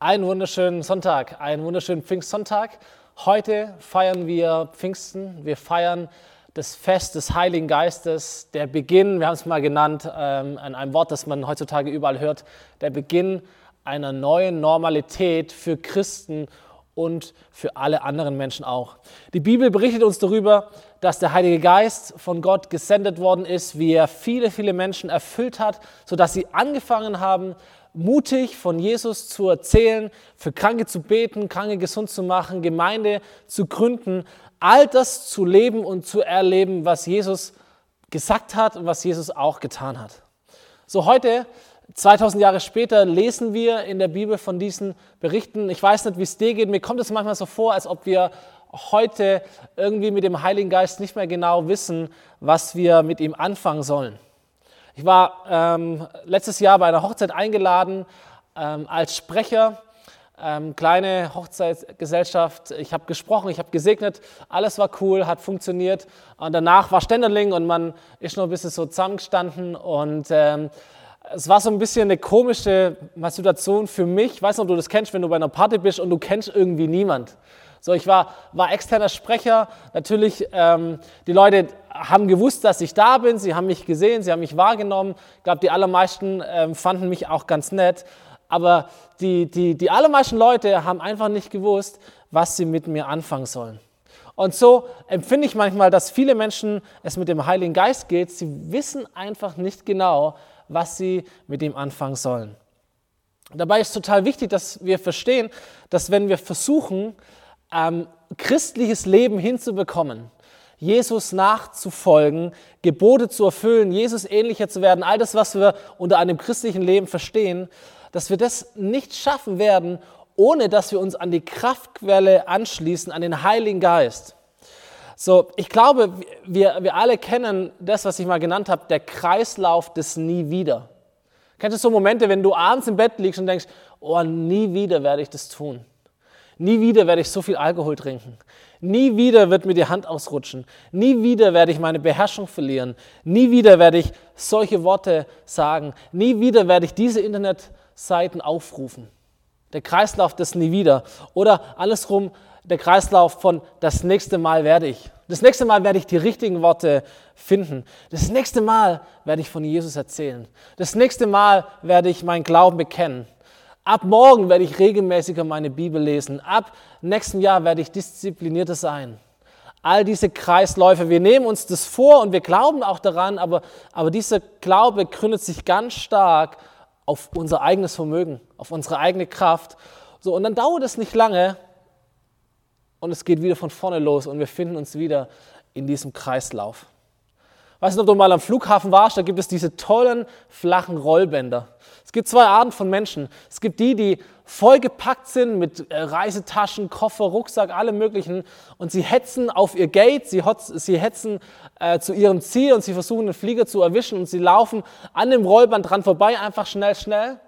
Einen wunderschönen Sonntag, einen wunderschönen Pfingstsonntag. Heute feiern wir Pfingsten. Wir feiern das Fest des Heiligen Geistes, der Beginn, wir haben es mal genannt, ähm, an einem Wort, das man heutzutage überall hört, der Beginn einer neuen Normalität für Christen und für alle anderen Menschen auch. Die Bibel berichtet uns darüber, dass der Heilige Geist von Gott gesendet worden ist, wie er viele, viele Menschen erfüllt hat, sodass sie angefangen haben, mutig von Jesus zu erzählen, für Kranke zu beten, Kranke gesund zu machen, Gemeinde zu gründen, all das zu leben und zu erleben, was Jesus gesagt hat und was Jesus auch getan hat. So heute, 2000 Jahre später, lesen wir in der Bibel von diesen Berichten. Ich weiß nicht, wie es dir geht. Mir kommt es manchmal so vor, als ob wir heute irgendwie mit dem Heiligen Geist nicht mehr genau wissen, was wir mit ihm anfangen sollen. Ich war ähm, letztes Jahr bei einer Hochzeit eingeladen ähm, als Sprecher ähm, kleine Hochzeitsgesellschaft. Ich habe gesprochen, ich habe gesegnet, alles war cool, hat funktioniert. Und danach war Ständerling und man ist noch ein bisschen so zusammengestanden und ähm, es war so ein bisschen eine komische Situation für mich. Ich weiß nicht, ob du das kennst, wenn du bei einer Party bist und du kennst irgendwie niemand. So, ich war, war externer Sprecher. Natürlich, ähm, die Leute haben gewusst, dass ich da bin. Sie haben mich gesehen, sie haben mich wahrgenommen. Ich glaube, die allermeisten ähm, fanden mich auch ganz nett aber die, die, die allermeisten Leute haben einfach nicht gewusst, was sie mit mir anfangen sollen. Und so empfinde ich manchmal, dass viele Menschen es mit dem Heiligen Geist geht. Sie wissen einfach nicht genau, was sie mit ihm anfangen sollen. Dabei ist total wichtig, dass wir verstehen, dass wenn wir versuchen, ähm, christliches Leben hinzubekommen, Jesus nachzufolgen, Gebote zu erfüllen, Jesus ähnlicher zu werden, all das, was wir unter einem christlichen Leben verstehen, dass wir das nicht schaffen werden, ohne dass wir uns an die Kraftquelle anschließen, an den Heiligen Geist. So, ich glaube, wir, wir alle kennen das, was ich mal genannt habe, der Kreislauf des Nie wieder. Kennst du so Momente, wenn du abends im Bett liegst und denkst, oh, nie wieder werde ich das tun. Nie wieder werde ich so viel Alkohol trinken. Nie wieder wird mir die Hand ausrutschen. Nie wieder werde ich meine Beherrschung verlieren. Nie wieder werde ich solche Worte sagen. Nie wieder werde ich diese Internet Seiten aufrufen. Der Kreislauf des Nie wieder. Oder andersrum, der Kreislauf von das nächste Mal werde ich. Das nächste Mal werde ich die richtigen Worte finden. Das nächste Mal werde ich von Jesus erzählen. Das nächste Mal werde ich meinen Glauben bekennen. Ab morgen werde ich regelmäßiger meine Bibel lesen. Ab nächsten Jahr werde ich disziplinierter sein. All diese Kreisläufe, wir nehmen uns das vor und wir glauben auch daran, aber, aber dieser Glaube gründet sich ganz stark auf unser eigenes Vermögen, auf unsere eigene Kraft. So, und dann dauert es nicht lange und es geht wieder von vorne los und wir finden uns wieder in diesem Kreislauf. Weißt du, ob du mal am Flughafen warst, da gibt es diese tollen flachen Rollbänder. Es gibt zwei Arten von Menschen. Es gibt die, die vollgepackt sind mit äh, Reisetaschen, Koffer, Rucksack, allem Möglichen und sie hetzen auf ihr Gate, sie, sie hetzen äh, zu ihrem Ziel und sie versuchen den Flieger zu erwischen und sie laufen an dem Rollband dran vorbei, einfach schnell, schnell.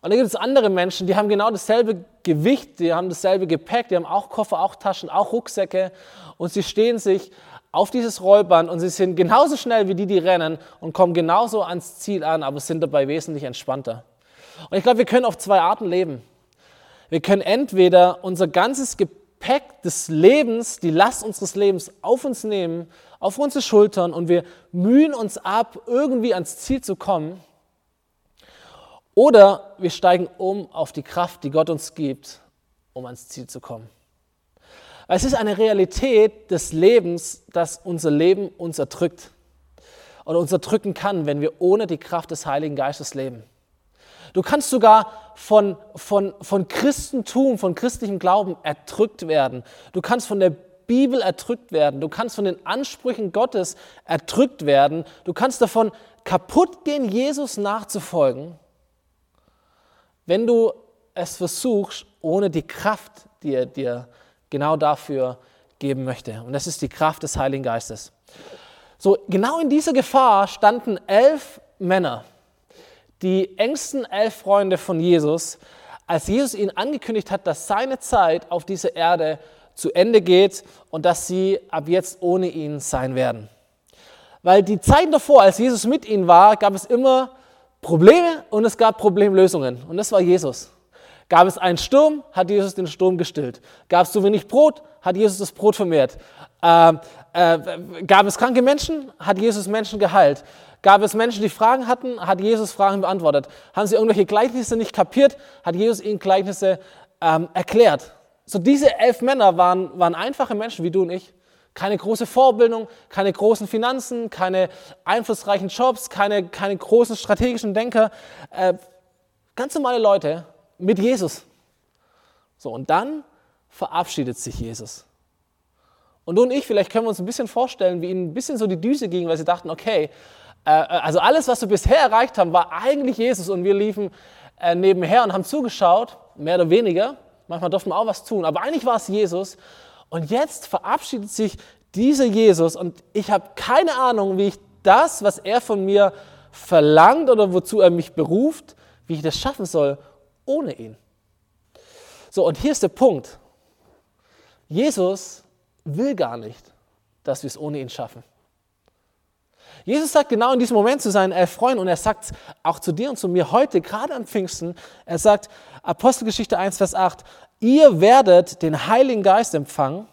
Und dann gibt es andere Menschen, die haben genau dasselbe Gewicht, die haben dasselbe Gepäck, die haben auch Koffer, auch Taschen, auch Rucksäcke und sie stehen sich auf dieses Rollband und sie sind genauso schnell wie die, die rennen und kommen genauso ans Ziel an, aber sind dabei wesentlich entspannter. Und ich glaube, wir können auf zwei Arten leben. Wir können entweder unser ganzes Gepäck des Lebens, die Last unseres Lebens auf uns nehmen, auf unsere Schultern und wir mühen uns ab, irgendwie ans Ziel zu kommen. Oder wir steigen um auf die Kraft, die Gott uns gibt, um ans Ziel zu kommen. Es ist eine Realität des Lebens, dass unser Leben uns erdrückt oder uns erdrücken kann, wenn wir ohne die Kraft des Heiligen Geistes leben. Du kannst sogar von, von, von Christentum, von christlichem Glauben erdrückt werden. Du kannst von der Bibel erdrückt werden. Du kannst von den Ansprüchen Gottes erdrückt werden. Du kannst davon kaputt gehen, Jesus nachzufolgen, wenn du es versuchst, ohne die Kraft, die er dir genau dafür geben möchte. Und das ist die Kraft des Heiligen Geistes. So, genau in dieser Gefahr standen elf Männer, die engsten elf Freunde von Jesus, als Jesus ihnen angekündigt hat, dass seine Zeit auf dieser Erde zu Ende geht und dass sie ab jetzt ohne ihn sein werden. Weil die Zeiten davor, als Jesus mit ihnen war, gab es immer Probleme und es gab Problemlösungen. Und das war Jesus. Gab es einen Sturm, hat Jesus den Sturm gestillt. Gab es zu wenig Brot, hat Jesus das Brot vermehrt. Äh, äh, gab es kranke Menschen, hat Jesus Menschen geheilt. Gab es Menschen, die Fragen hatten, hat Jesus Fragen beantwortet. Haben sie irgendwelche Gleichnisse nicht kapiert, hat Jesus ihnen Gleichnisse ähm, erklärt. So diese elf Männer waren, waren einfache Menschen wie du und ich. Keine große Vorbildung, keine großen Finanzen, keine einflussreichen Jobs, keine, keine großen strategischen Denker. Äh, ganz normale Leute mit Jesus. So, und dann verabschiedet sich Jesus. Und du und ich, vielleicht können wir uns ein bisschen vorstellen, wie ihnen ein bisschen so die Düse ging, weil sie dachten, okay, äh, also alles, was wir bisher erreicht haben, war eigentlich Jesus und wir liefen äh, nebenher und haben zugeschaut, mehr oder weniger. Manchmal durften wir auch was tun, aber eigentlich war es Jesus. Und jetzt verabschiedet sich dieser Jesus und ich habe keine Ahnung, wie ich das, was er von mir verlangt oder wozu er mich beruft, wie ich das schaffen soll ohne ihn. So, und hier ist der Punkt. Jesus will gar nicht, dass wir es ohne ihn schaffen. Jesus sagt genau in diesem Moment zu seinen elf Freunden und er sagt auch zu dir und zu mir heute, gerade am Pfingsten, er sagt, Apostelgeschichte 1, Vers 8, ihr werdet den Heiligen Geist empfangen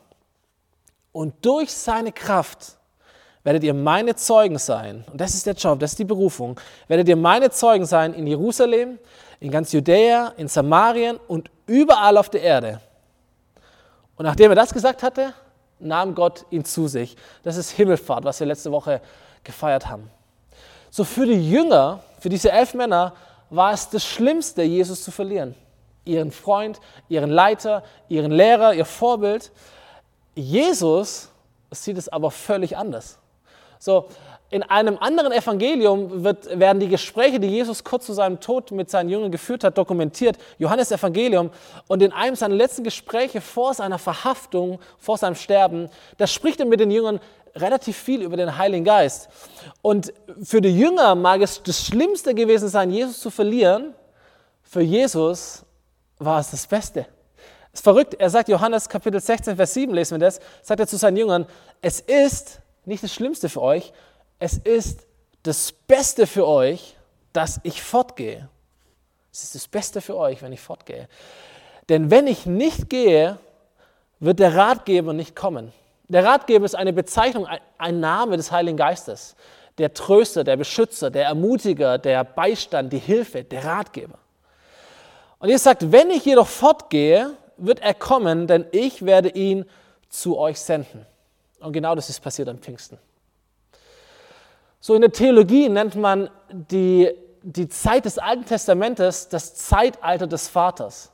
und durch seine Kraft werdet ihr meine Zeugen sein. Und das ist der Job, das ist die Berufung. Werdet ihr meine Zeugen sein in Jerusalem, in ganz Judäa, in Samarien und überall auf der Erde. Und nachdem er das gesagt hatte, nahm Gott ihn zu sich. Das ist Himmelfahrt, was wir letzte Woche gefeiert haben. So für die Jünger, für diese elf Männer, war es das Schlimmste, Jesus zu verlieren. Ihren Freund, ihren Leiter, ihren Lehrer, ihr Vorbild. Jesus sieht es aber völlig anders. So, in einem anderen Evangelium wird, werden die Gespräche, die Jesus kurz zu seinem Tod mit seinen Jüngern geführt hat, dokumentiert. Johannes Evangelium. Und in einem seiner letzten Gespräche vor seiner Verhaftung, vor seinem Sterben, da spricht er mit den Jüngern relativ viel über den Heiligen Geist. Und für die Jünger mag es das Schlimmste gewesen sein, Jesus zu verlieren. Für Jesus war es das Beste. Es ist verrückt. Er sagt, Johannes Kapitel 16, Vers 7, lesen wir das, sagt er zu seinen Jüngern, es ist nicht das Schlimmste für euch, es ist das Beste für euch, dass ich fortgehe. Es ist das Beste für euch, wenn ich fortgehe. Denn wenn ich nicht gehe, wird der Ratgeber nicht kommen. Der Ratgeber ist eine Bezeichnung, ein Name des Heiligen Geistes. Der Tröster, der Beschützer, der Ermutiger, der Beistand, die Hilfe, der Ratgeber. Und ihr sagt, wenn ich jedoch fortgehe, wird er kommen, denn ich werde ihn zu euch senden. Und genau das ist passiert am Pfingsten. So in der Theologie nennt man die, die Zeit des Alten Testamentes das Zeitalter des Vaters,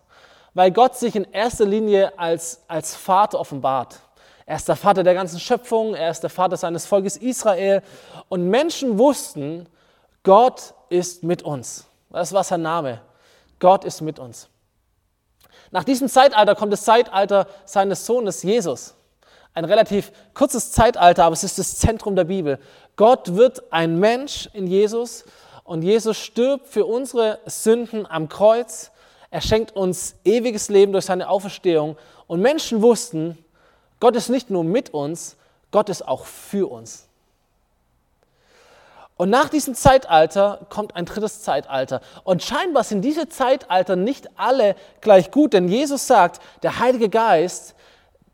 weil Gott sich in erster Linie als, als Vater offenbart. Er ist der Vater der ganzen Schöpfung, er ist der Vater seines Volkes Israel und Menschen wussten, Gott ist mit uns. Das war sein Name. Gott ist mit uns. Nach diesem Zeitalter kommt das Zeitalter seines Sohnes Jesus ein relativ kurzes Zeitalter, aber es ist das Zentrum der Bibel. Gott wird ein Mensch in Jesus und Jesus stirbt für unsere Sünden am Kreuz. Er schenkt uns ewiges Leben durch seine Auferstehung. Und Menschen wussten, Gott ist nicht nur mit uns, Gott ist auch für uns. Und nach diesem Zeitalter kommt ein drittes Zeitalter. Und scheinbar sind diese Zeitalter nicht alle gleich gut, denn Jesus sagt, der Heilige Geist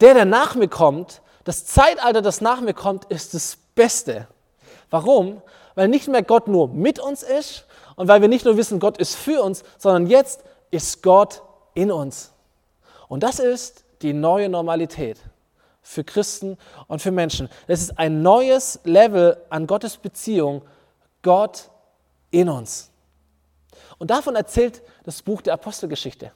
der, der nach mir kommt, das Zeitalter, das nach mir kommt, ist das Beste. Warum? Weil nicht mehr Gott nur mit uns ist und weil wir nicht nur wissen, Gott ist für uns, sondern jetzt ist Gott in uns. Und das ist die neue Normalität für Christen und für Menschen. Das ist ein neues Level an Gottes Beziehung, Gott in uns. Und davon erzählt das Buch der Apostelgeschichte.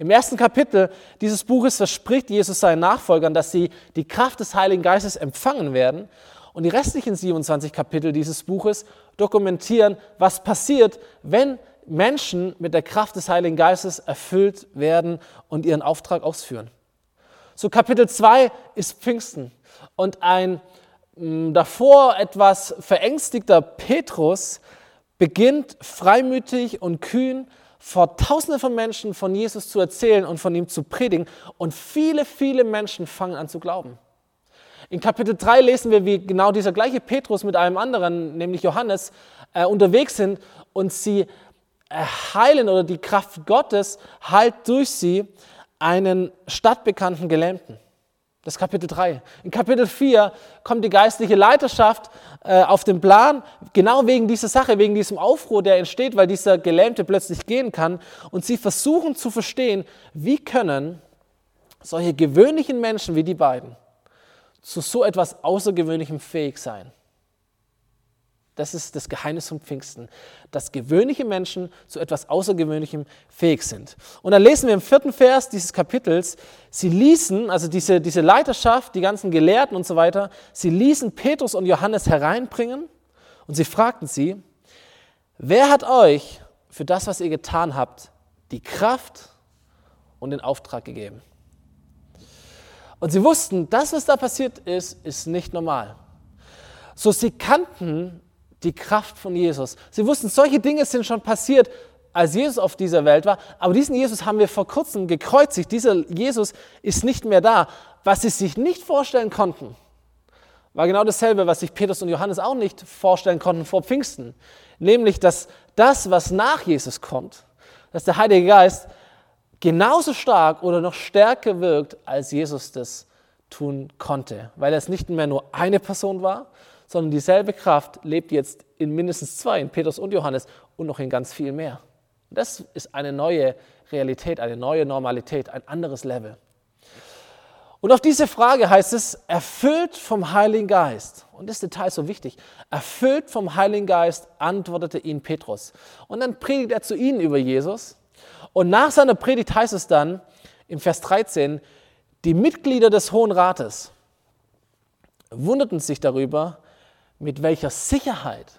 Im ersten Kapitel dieses Buches verspricht Jesus seinen Nachfolgern, dass sie die Kraft des Heiligen Geistes empfangen werden. Und die restlichen 27 Kapitel dieses Buches dokumentieren, was passiert, wenn Menschen mit der Kraft des Heiligen Geistes erfüllt werden und ihren Auftrag ausführen. So Kapitel 2 ist Pfingsten und ein mh, davor etwas verängstigter Petrus beginnt freimütig und kühn vor Tausenden von Menschen von Jesus zu erzählen und von ihm zu predigen. Und viele, viele Menschen fangen an zu glauben. In Kapitel 3 lesen wir, wie genau dieser gleiche Petrus mit einem anderen, nämlich Johannes, äh, unterwegs sind und sie heilen oder die Kraft Gottes heilt durch sie einen stadtbekannten Gelähmten. Das ist Kapitel 3. In Kapitel 4 kommt die geistliche Leiterschaft äh, auf den Plan, genau wegen dieser Sache, wegen diesem Aufruhr, der entsteht, weil dieser Gelähmte plötzlich gehen kann. Und sie versuchen zu verstehen, wie können solche gewöhnlichen Menschen wie die beiden zu so etwas Außergewöhnlichem fähig sein. Das ist das Geheimnis vom Pfingsten, dass gewöhnliche Menschen zu etwas Außergewöhnlichem fähig sind. Und dann lesen wir im vierten Vers dieses Kapitels, sie ließen, also diese, diese Leiterschaft, die ganzen Gelehrten und so weiter, sie ließen Petrus und Johannes hereinbringen und sie fragten sie, wer hat euch für das, was ihr getan habt, die Kraft und den Auftrag gegeben? Und sie wussten, das, was da passiert ist, ist nicht normal. So, sie kannten die Kraft von Jesus. Sie wussten, solche Dinge sind schon passiert, als Jesus auf dieser Welt war, aber diesen Jesus haben wir vor kurzem gekreuzigt. Dieser Jesus ist nicht mehr da. Was sie sich nicht vorstellen konnten, war genau dasselbe, was sich Petrus und Johannes auch nicht vorstellen konnten vor Pfingsten. Nämlich, dass das, was nach Jesus kommt, dass der Heilige Geist genauso stark oder noch stärker wirkt, als Jesus das tun konnte, weil es nicht mehr nur eine Person war, sondern dieselbe Kraft lebt jetzt in mindestens zwei, in Petrus und Johannes und noch in ganz viel mehr. Das ist eine neue Realität, eine neue Normalität, ein anderes Level. Und auf diese Frage heißt es, erfüllt vom Heiligen Geist. Und das Detail ist so wichtig. Erfüllt vom Heiligen Geist antwortete ihn Petrus. Und dann predigt er zu ihnen über Jesus. Und nach seiner Predigt heißt es dann im Vers 13, die Mitglieder des Hohen Rates wunderten sich darüber, mit welcher Sicherheit,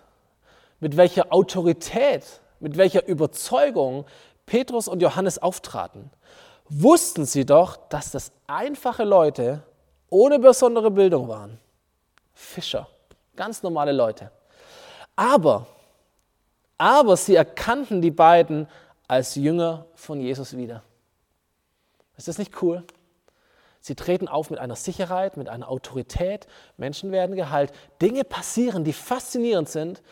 mit welcher Autorität, mit welcher Überzeugung Petrus und Johannes auftraten, wussten sie doch, dass das einfache Leute ohne besondere Bildung waren. Fischer, ganz normale Leute. Aber, aber sie erkannten die beiden als Jünger von Jesus wieder. Ist das nicht cool? Sie treten auf mit einer Sicherheit, mit einer Autorität. Menschen werden geheilt. Dinge passieren, die faszinierend sind.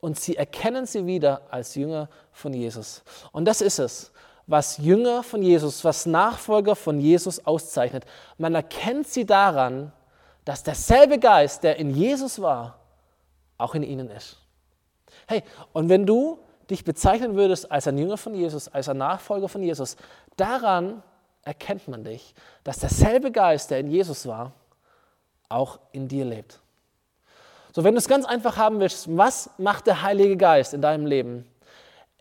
Und sie erkennen sie wieder als Jünger von Jesus. Und das ist es, was Jünger von Jesus, was Nachfolger von Jesus auszeichnet. Man erkennt sie daran, dass derselbe Geist, der in Jesus war, auch in ihnen ist. Hey, und wenn du dich bezeichnen würdest als ein Jünger von Jesus, als ein Nachfolger von Jesus, daran erkennt man dich, dass derselbe Geist, der in Jesus war, auch in dir lebt. So, wenn du es ganz einfach haben willst, was macht der Heilige Geist in deinem Leben?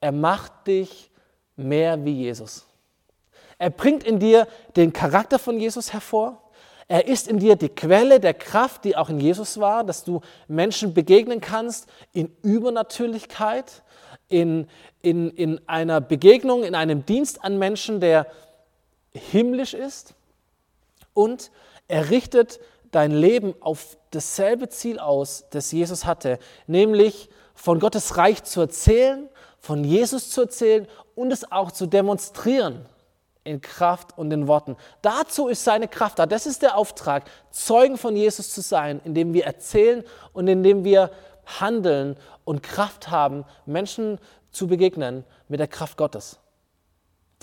Er macht dich mehr wie Jesus. Er bringt in dir den Charakter von Jesus hervor. Er ist in dir die Quelle der Kraft, die auch in Jesus war, dass du Menschen begegnen kannst in Übernatürlichkeit, in, in, in einer Begegnung, in einem Dienst an Menschen, der himmlisch ist und er richtet dein Leben auf dasselbe Ziel aus, das Jesus hatte, nämlich von Gottes Reich zu erzählen, von Jesus zu erzählen und es auch zu demonstrieren in Kraft und in Worten. Dazu ist seine Kraft da. Das ist der Auftrag, Zeugen von Jesus zu sein, indem wir erzählen und indem wir handeln und Kraft haben, Menschen zu begegnen mit der Kraft Gottes.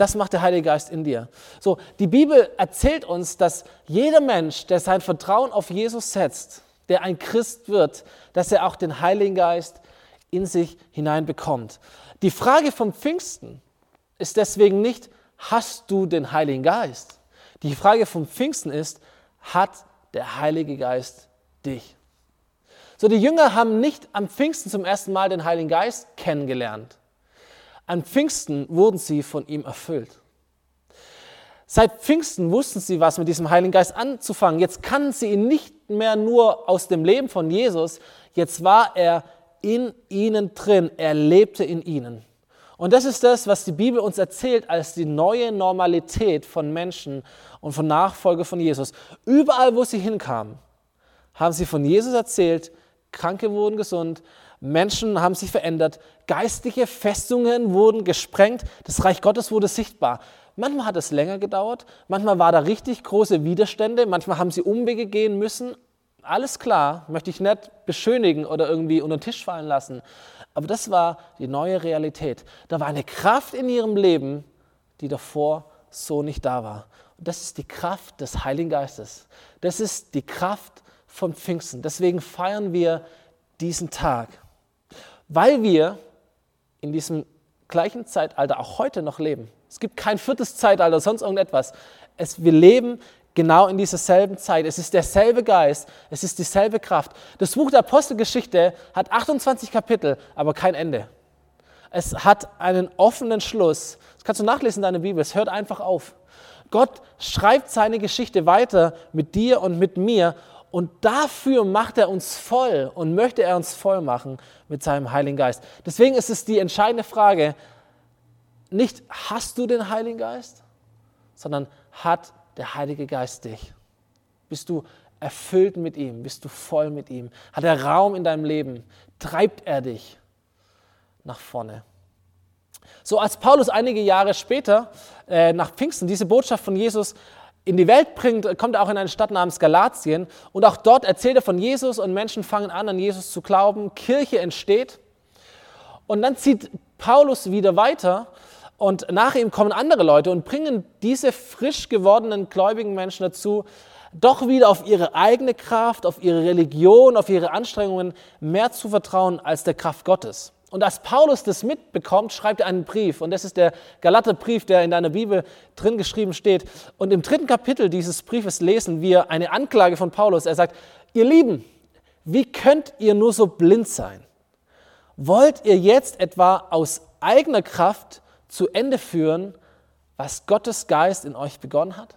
Das macht der Heilige Geist in dir. So, die Bibel erzählt uns, dass jeder Mensch, der sein Vertrauen auf Jesus setzt, der ein Christ wird, dass er auch den Heiligen Geist in sich hineinbekommt. Die Frage vom Pfingsten ist deswegen nicht, hast du den Heiligen Geist? Die Frage vom Pfingsten ist, hat der Heilige Geist dich? So, die Jünger haben nicht am Pfingsten zum ersten Mal den Heiligen Geist kennengelernt. An Pfingsten wurden sie von ihm erfüllt. Seit Pfingsten wussten sie, was mit diesem Heiligen Geist anzufangen. Jetzt kannten sie ihn nicht mehr nur aus dem Leben von Jesus, jetzt war er in ihnen drin, er lebte in ihnen. Und das ist das, was die Bibel uns erzählt als die neue Normalität von Menschen und von Nachfolge von Jesus. Überall, wo sie hinkamen, haben sie von Jesus erzählt, Kranke wurden gesund, Menschen haben sich verändert, geistliche Festungen wurden gesprengt, das Reich Gottes wurde sichtbar. Manchmal hat es länger gedauert, manchmal war da richtig große Widerstände, manchmal haben sie Umwege gehen müssen, Alles klar, möchte ich nicht beschönigen oder irgendwie unter den Tisch fallen lassen. Aber das war die neue Realität. Da war eine Kraft in ihrem Leben, die davor so nicht da war. Und das ist die Kraft des Heiligen Geistes. Das ist die Kraft von Pfingsten. Deswegen feiern wir diesen Tag, weil wir in diesem gleichen Zeitalter auch heute noch leben. Es gibt kein viertes Zeitalter, sonst irgendetwas. Es, wir leben genau in dieser selben Zeit. Es ist derselbe Geist, es ist dieselbe Kraft. Das Buch der Apostelgeschichte hat 28 Kapitel, aber kein Ende. Es hat einen offenen Schluss. Das kannst du nachlesen in deiner Bibel. Es hört einfach auf. Gott schreibt seine Geschichte weiter mit dir und mit mir und dafür macht er uns voll und möchte er uns voll machen mit seinem Heiligen Geist. Deswegen ist es die entscheidende Frage, nicht hast du den Heiligen Geist, sondern hat der Heilige Geist dich? Bist du erfüllt mit ihm? Bist du voll mit ihm? Hat er Raum in deinem Leben? Treibt er dich nach vorne? So als Paulus einige Jahre später äh, nach Pfingsten diese Botschaft von Jesus in die Welt bringt, kommt er auch in eine Stadt namens Galatien. Und auch dort erzählt er von Jesus und Menschen fangen an, an Jesus zu glauben, Kirche entsteht. Und dann zieht Paulus wieder weiter. Und nach ihm kommen andere Leute und bringen diese frisch gewordenen gläubigen Menschen dazu, doch wieder auf ihre eigene Kraft, auf ihre Religion, auf ihre Anstrengungen mehr zu vertrauen als der Kraft Gottes. Und als Paulus das mitbekommt, schreibt er einen Brief. Und das ist der Galaterbrief, der in deiner Bibel drin geschrieben steht. Und im dritten Kapitel dieses Briefes lesen wir eine Anklage von Paulus. Er sagt, ihr Lieben, wie könnt ihr nur so blind sein? Wollt ihr jetzt etwa aus eigener Kraft zu Ende führen, was Gottes Geist in euch begonnen hat?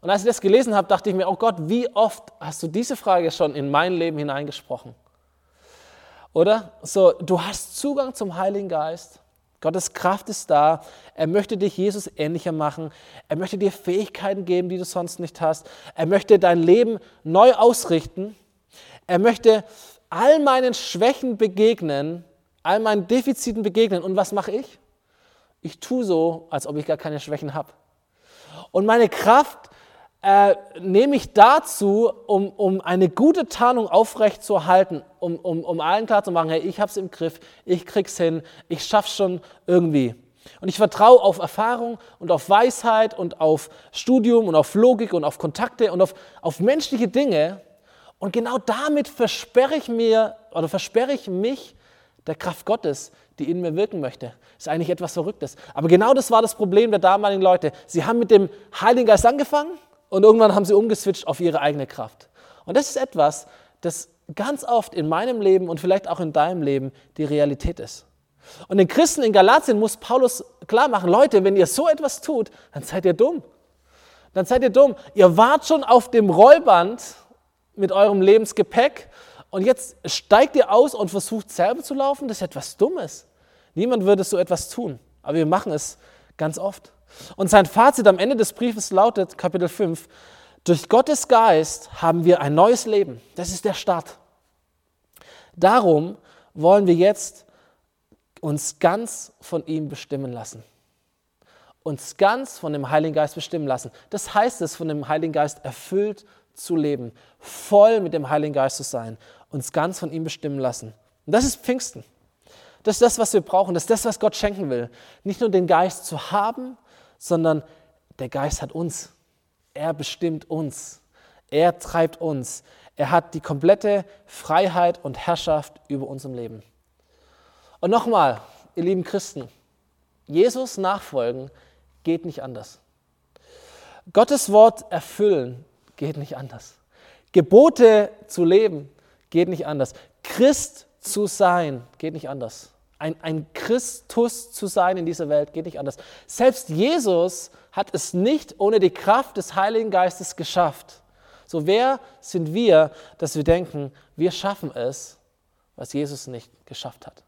Und als ich das gelesen habe, dachte ich mir, oh Gott, wie oft hast du diese Frage schon in mein Leben hineingesprochen? Oder? So, du hast Zugang zum Heiligen Geist. Gottes Kraft ist da. Er möchte dich Jesus ähnlicher machen. Er möchte dir Fähigkeiten geben, die du sonst nicht hast. Er möchte dein Leben neu ausrichten. Er möchte all meinen Schwächen begegnen, all meinen Defiziten begegnen. Und was mache ich? Ich tue so, als ob ich gar keine Schwächen habe. Und meine Kraft äh, nehme ich dazu, um, um eine gute Tarnung aufrecht zu erhalten, um, um, um allen klar zu machen, hey, ich habe es im Griff, ich krieg's hin, ich schaff's schon irgendwie. Und ich vertraue auf Erfahrung und auf Weisheit und auf Studium und auf Logik und auf Kontakte und auf, auf menschliche Dinge. Und genau damit versperre ich mir oder versperre ich mich der Kraft Gottes, die in mir wirken möchte. Ist eigentlich etwas Verrücktes. Aber genau das war das Problem der damaligen Leute. Sie haben mit dem Heiligen Geist angefangen und irgendwann haben sie umgeswitcht auf ihre eigene Kraft. Und das ist etwas, das ganz oft in meinem Leben und vielleicht auch in deinem Leben die Realität ist. Und den Christen in Galatien muss Paulus klar machen, Leute, wenn ihr so etwas tut, dann seid ihr dumm. Dann seid ihr dumm. Ihr wart schon auf dem Rollband mit eurem Lebensgepäck und jetzt steigt ihr aus und versucht selber zu laufen, das ist etwas Dummes. Niemand würde so etwas tun, aber wir machen es ganz oft. Und sein Fazit am Ende des Briefes lautet, Kapitel 5, durch Gottes Geist haben wir ein neues Leben. Das ist der Start. Darum wollen wir jetzt uns ganz von ihm bestimmen lassen. Uns ganz von dem Heiligen Geist bestimmen lassen. Das heißt es, von dem Heiligen Geist erfüllt zu leben, voll mit dem Heiligen Geist zu sein uns ganz von ihm bestimmen lassen. Und das ist Pfingsten. Das ist das, was wir brauchen. Das ist das, was Gott schenken will. Nicht nur den Geist zu haben, sondern der Geist hat uns. Er bestimmt uns. Er treibt uns. Er hat die komplette Freiheit und Herrschaft über unserem Leben. Und nochmal, ihr lieben Christen, Jesus nachfolgen geht nicht anders. Gottes Wort erfüllen geht nicht anders. Gebote zu leben Geht nicht anders. Christ zu sein, geht nicht anders. Ein, ein Christus zu sein in dieser Welt geht nicht anders. Selbst Jesus hat es nicht ohne die Kraft des Heiligen Geistes geschafft. So wer sind wir, dass wir denken, wir schaffen es, was Jesus nicht geschafft hat?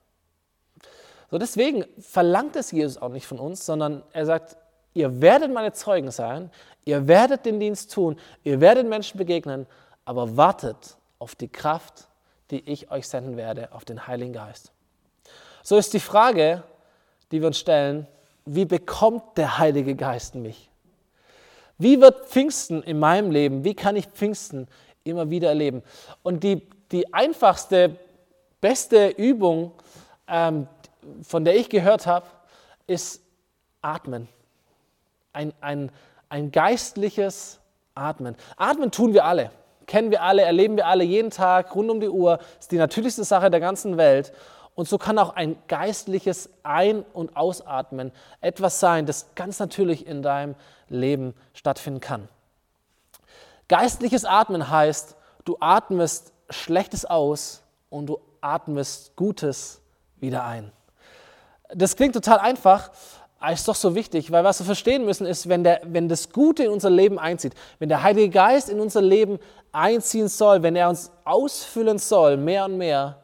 So deswegen verlangt es Jesus auch nicht von uns, sondern er sagt, ihr werdet meine Zeugen sein, ihr werdet den Dienst tun, ihr werdet Menschen begegnen, aber wartet auf die Kraft, die ich euch senden werde, auf den Heiligen Geist. So ist die Frage, die wir uns stellen, wie bekommt der Heilige Geist mich? Wie wird Pfingsten in meinem Leben, wie kann ich Pfingsten immer wieder erleben. Und die, die einfachste, beste Übung, ähm, von der ich gehört habe, ist Atmen. Ein, ein, ein geistliches Atmen. Atmen tun wir alle, kennen wir alle, erleben wir alle jeden Tag, rund um die Uhr. Ist die natürlichste Sache der ganzen Welt. Und so kann auch ein geistliches Ein- und Ausatmen etwas sein, das ganz natürlich in deinem Leben stattfinden kann. Geistliches Atmen heißt, du atmest Schlechtes aus und du atmest Gutes wieder ein. Das klingt total einfach, aber ist doch so wichtig, weil was wir verstehen müssen ist, wenn, der, wenn das Gute in unser Leben einzieht, wenn der Heilige Geist in unser Leben einziehen soll, wenn er uns ausfüllen soll, mehr und mehr,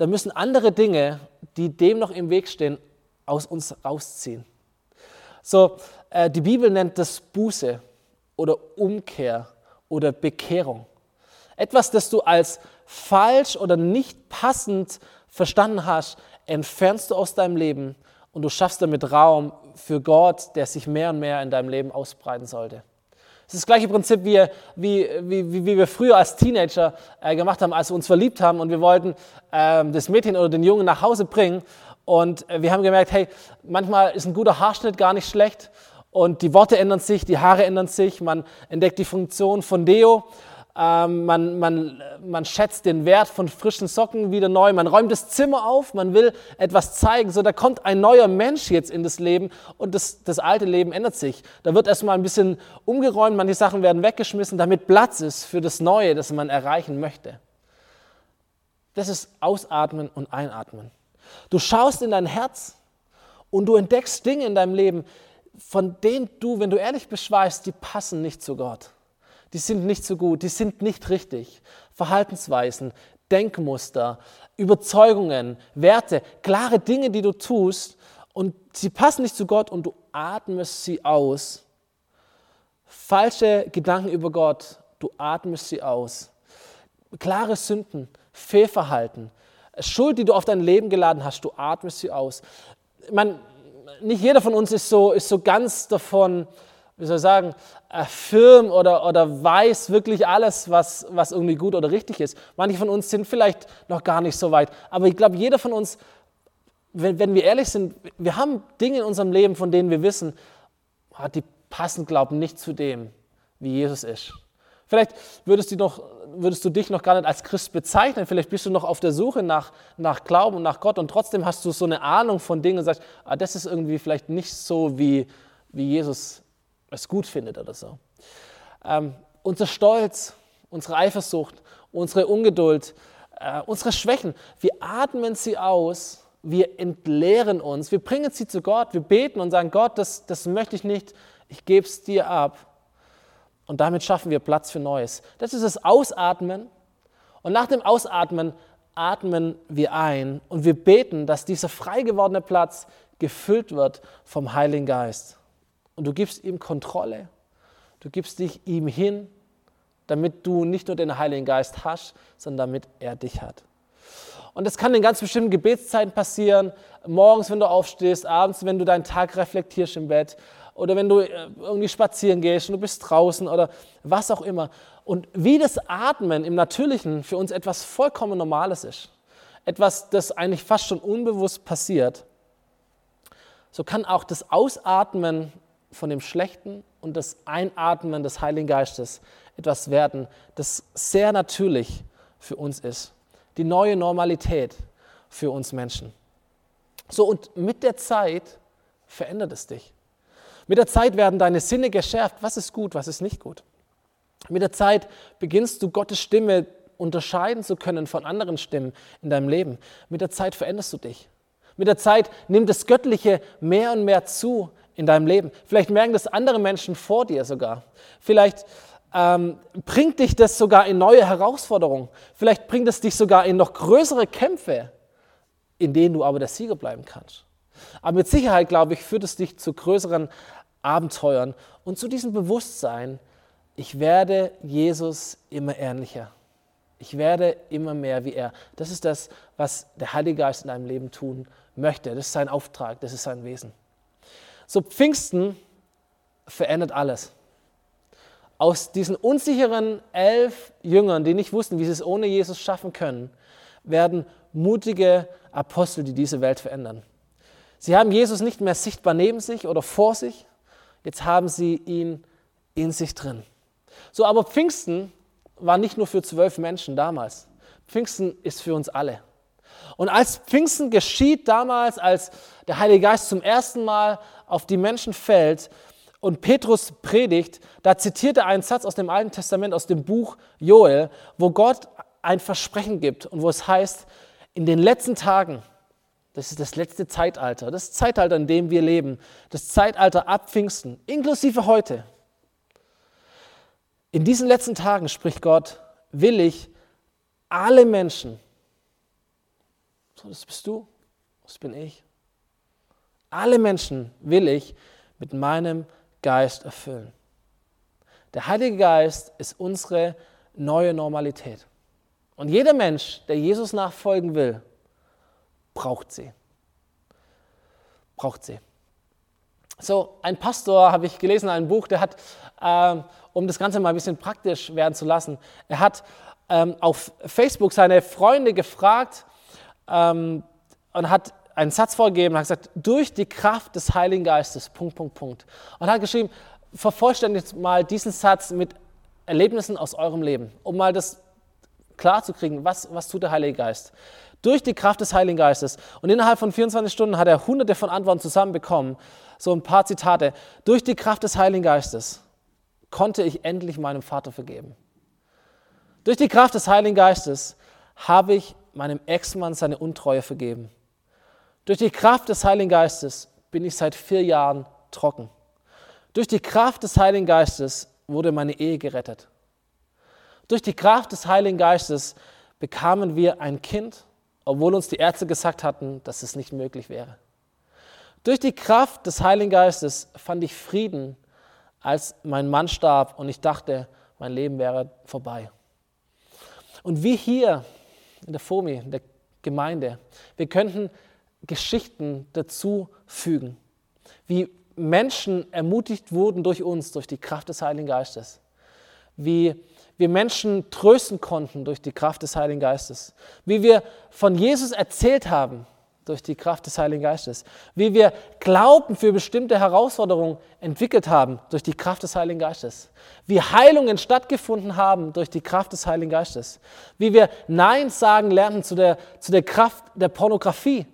dann müssen andere Dinge, die dem noch im Weg stehen, aus uns rausziehen. So, äh, die Bibel nennt das Buße oder Umkehr oder Bekehrung. Etwas, das du als falsch oder nicht passend verstanden hast, entfernst du aus deinem Leben und du schaffst damit Raum für Gott, der sich mehr und mehr in deinem Leben ausbreiten sollte. Es ist das gleiche Prinzip, wie, wie, wie, wie wir früher als Teenager äh, gemacht haben, als wir uns verliebt haben und wir wollten äh, das Mädchen oder den Jungen nach Hause bringen. Und äh, wir haben gemerkt, hey, manchmal ist ein guter Haarschnitt gar nicht schlecht. Und die Worte ändern sich, die Haare ändern sich, man entdeckt die Funktion von Deo, ähm, man, man, man schätzt den Wert von frischen Socken wieder neu, man räumt das Zimmer auf, man will etwas zeigen, so da kommt ein neuer Mensch jetzt in das Leben und das, das alte Leben ändert sich. Da wird erstmal ein bisschen umgeräumt, manche Sachen werden weggeschmissen, damit Platz ist für das Neue, das man erreichen möchte. Das ist Ausatmen und Einatmen. Du schaust in dein Herz und du entdeckst Dinge in deinem Leben, von denen du, wenn du ehrlich bist, weißt, die passen nicht zu Gott. Die sind nicht so gut, die sind nicht richtig. Verhaltensweisen, Denkmuster, Überzeugungen, Werte, klare Dinge, die du tust und sie passen nicht zu Gott und du atmest sie aus. Falsche Gedanken über Gott, du atmest sie aus. Klare Sünden, Fehlverhalten, Schuld, die du auf dein Leben geladen hast, du atmest sie aus. Man, nicht jeder von uns ist so, ist so ganz davon, wie soll ich sagen, firm oder, oder weiß wirklich alles, was, was irgendwie gut oder richtig ist. Manche von uns sind vielleicht noch gar nicht so weit. Aber ich glaube, jeder von uns, wenn, wenn wir ehrlich sind, wir haben Dinge in unserem Leben, von denen wir wissen, ah, die passen, glauben nicht zu dem, wie Jesus ist. Vielleicht würdest du, noch, würdest du dich noch gar nicht als Christ bezeichnen, vielleicht bist du noch auf der Suche nach, nach Glauben und nach Gott und trotzdem hast du so eine Ahnung von Dingen und sagst, ah, das ist irgendwie vielleicht nicht so, wie, wie Jesus es gut findet oder so. Ähm, unser Stolz, unsere Eifersucht, unsere Ungeduld, äh, unsere Schwächen, wir atmen sie aus, wir entleeren uns, wir bringen sie zu Gott, wir beten und sagen, Gott, das, das möchte ich nicht, ich gebe es dir ab und damit schaffen wir Platz für Neues. Das ist das Ausatmen. Und nach dem Ausatmen atmen wir ein und wir beten, dass dieser frei gewordene Platz gefüllt wird vom Heiligen Geist. Und du gibst ihm Kontrolle. Du gibst dich ihm hin, damit du nicht nur den Heiligen Geist hast, sondern damit er dich hat. Und das kann in ganz bestimmten Gebetszeiten passieren. Morgens, wenn du aufstehst, abends, wenn du deinen Tag reflektierst im Bett oder wenn du äh, irgendwie spazieren gehst und du bist draußen oder was auch immer. Und wie das Atmen im Natürlichen für uns etwas vollkommen Normales ist, etwas, das eigentlich fast schon unbewusst passiert, so kann auch das Ausatmen von dem Schlechten und das Einatmen des Heiligen Geistes etwas werden, das sehr natürlich für uns ist. Die neue Normalität für uns Menschen. So, und mit der Zeit verändert es dich. Mit der Zeit werden deine Sinne geschärft. Was ist gut, was ist nicht gut? Mit der Zeit beginnst du Gottes Stimme unterscheiden zu können von anderen Stimmen in deinem Leben. Mit der Zeit veränderst du dich. Mit der Zeit nimmt das Göttliche mehr und mehr zu in deinem Leben. Vielleicht merken das andere Menschen vor dir sogar. Vielleicht ähm, bringt dich das sogar in neue Herausforderungen. Vielleicht bringt es dich sogar in noch größere Kämpfe, in denen du aber der Sieger bleiben kannst. Aber mit Sicherheit, glaube ich, führt es dich zu größeren Abenteuern und zu diesem Bewusstsein, ich werde Jesus immer ähnlicher. Ich werde immer mehr wie er. Das ist das, was der Heilige Geist in deinem Leben tun möchte. Das ist sein Auftrag, das ist sein Wesen. So Pfingsten verändert alles. aus diesen unsicheren elf Jüngern, die nicht wussten, wie sie es ohne Jesus schaffen können, werden mutige Apostel, die diese Welt verändern. Sie haben Jesus nicht mehr sichtbar neben sich oder vor sich, jetzt haben sie ihn in sich drin. So, aber Pfingsten war nicht nur für zwölf Menschen damals. Pfingsten ist für uns alle. Und als Pfingsten geschieht damals, als der Heilige Geist zum ersten Mal auf die Menschen fällt und Petrus predigt, da zitiert er einen Satz aus dem Alten Testament, aus dem Buch Joel, wo Gott ein Versprechen gibt und wo es heißt, in den letzten Tagen, das ist das letzte Zeitalter, das Zeitalter, in dem wir leben, das Zeitalter ab Pfingsten, inklusive heute. In diesen letzten Tagen, spricht Gott, will ich alle Menschen, so, das bist du, das bin ich, alle Menschen will ich mit meinem Geist erfüllen. Der Heilige Geist ist unsere neue Normalität. Und jeder Mensch, der Jesus nachfolgen will, braucht sie. Braucht sie. So, ein Pastor, habe ich gelesen, ein Buch, der hat, ähm, um das Ganze mal ein bisschen praktisch werden zu lassen, er hat ähm, auf Facebook seine Freunde gefragt ähm, und hat einen Satz vorgegeben, hat gesagt, durch die Kraft des Heiligen Geistes, Punkt, Punkt, Punkt. Und hat geschrieben, vervollständigt mal diesen Satz mit Erlebnissen aus eurem Leben, um mal das klar zu kriegen, was, was tut der Heilige Geist. Durch die Kraft des Heiligen Geistes. Und innerhalb von 24 Stunden hat er hunderte von Antworten zusammenbekommen. So ein paar Zitate. Durch die Kraft des Heiligen Geistes konnte ich endlich meinem Vater vergeben. Durch die Kraft des Heiligen Geistes habe ich meinem Ex-Mann seine Untreue vergeben. Durch die Kraft des Heiligen Geistes bin ich seit vier Jahren trocken. Durch die Kraft des Heiligen Geistes wurde meine Ehe gerettet. Durch die Kraft des Heiligen Geistes bekamen wir ein Kind, obwohl uns die Ärzte gesagt hatten, dass es nicht möglich wäre. Durch die Kraft des Heiligen Geistes fand ich Frieden, als mein Mann starb und ich dachte, mein Leben wäre vorbei. Und wie hier in der FOMI, in der Gemeinde, wir könnten Geschichten dazu fügen, wie Menschen ermutigt wurden durch uns, durch die Kraft des Heiligen Geistes, wie wir Menschen trösten konnten durch die Kraft des Heiligen Geistes, wie wir von Jesus erzählt haben durch die Kraft des Heiligen Geistes. Wie wir Glauben für bestimmte Herausforderungen entwickelt haben durch die Kraft des Heiligen Geistes. Wie Heilungen stattgefunden haben durch die Kraft des Heiligen Geistes. Wie wir Nein sagen lernten zu der, zu der Kraft der Pornografie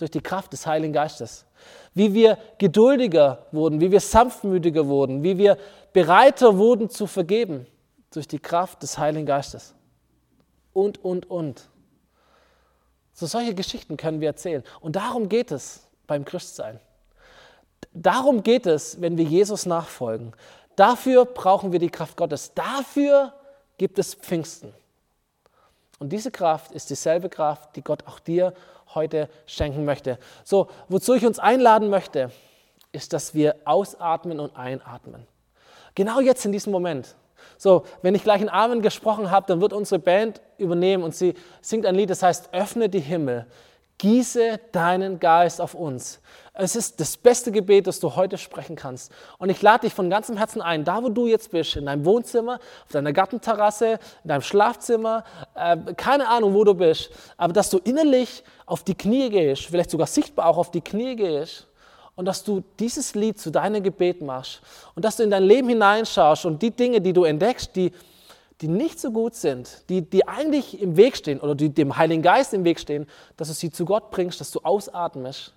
durch die Kraft des Heiligen Geistes. Wie wir geduldiger wurden, wie wir sanftmütiger wurden, wie wir bereiter wurden zu vergeben durch die Kraft des Heiligen Geistes. Und, und, und. So solche Geschichten können wir erzählen. Und darum geht es beim Christsein. Darum geht es, wenn wir Jesus nachfolgen. Dafür brauchen wir die Kraft Gottes. Dafür gibt es Pfingsten. Und diese Kraft ist dieselbe Kraft, die Gott auch dir heute schenken möchte. So, wozu ich uns einladen möchte, ist, dass wir ausatmen und einatmen. Genau jetzt in diesem Moment. So, wenn ich gleich einen Amen gesprochen habe, dann wird unsere Band übernehmen und sie singt ein Lied, das heißt, öffne die Himmel, gieße deinen Geist auf uns. Es ist das beste Gebet, das du heute sprechen kannst. Und ich lade dich von ganzem Herzen ein, da wo du jetzt bist, in deinem Wohnzimmer, auf deiner Gartenterrasse, in deinem Schlafzimmer, äh, keine Ahnung, wo du bist, aber dass du innerlich auf die Knie gehst, vielleicht sogar sichtbar auch auf die Knie gehst und dass du dieses Lied zu deinem Gebet machst und dass du in dein Leben hineinschaust und die Dinge, die du entdeckst, die, die nicht so gut sind, die, die eigentlich im Weg stehen oder die dem Heiligen Geist im Weg stehen, dass du sie zu Gott bringst, dass du ausatmest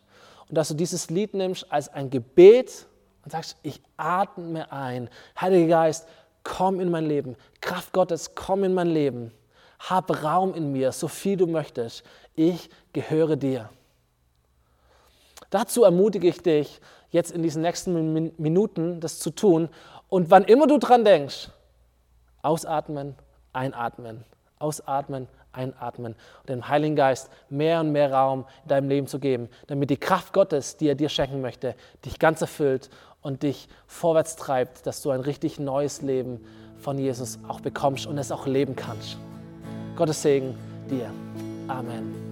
und dass du dieses Lied nimmst als ein Gebet und sagst, ich atme ein. Heiliger Geist, komm in mein Leben. Kraft Gottes, komm in mein Leben. Hab Raum in mir, so viel du möchtest. Ich gehöre dir. Dazu ermutige ich dich, jetzt in diesen nächsten Minuten das zu tun. Und wann immer du dran denkst, ausatmen, einatmen, ausatmen, einatmen und dem Heiligen Geist mehr und mehr Raum in deinem Leben zu geben, damit die Kraft Gottes, die er dir schenken möchte, dich ganz erfüllt und dich vorwärts treibt, dass du ein richtig neues Leben von Jesus auch bekommst und es auch leben kannst. Gottes Segen dir. Amen.